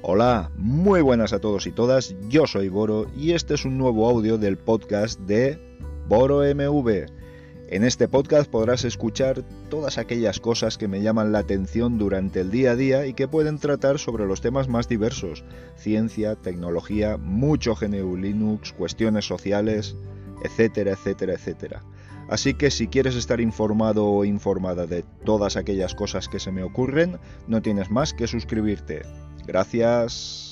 Hola, muy buenas a todos y todas, yo soy Boro y este es un nuevo audio del podcast de Boro MV. En este podcast podrás escuchar todas aquellas cosas que me llaman la atención durante el día a día y que pueden tratar sobre los temas más diversos, ciencia, tecnología, mucho GNU Linux, cuestiones sociales, etcétera, etcétera, etcétera. Así que si quieres estar informado o informada de todas aquellas cosas que se me ocurren, no tienes más que suscribirte. Gracias.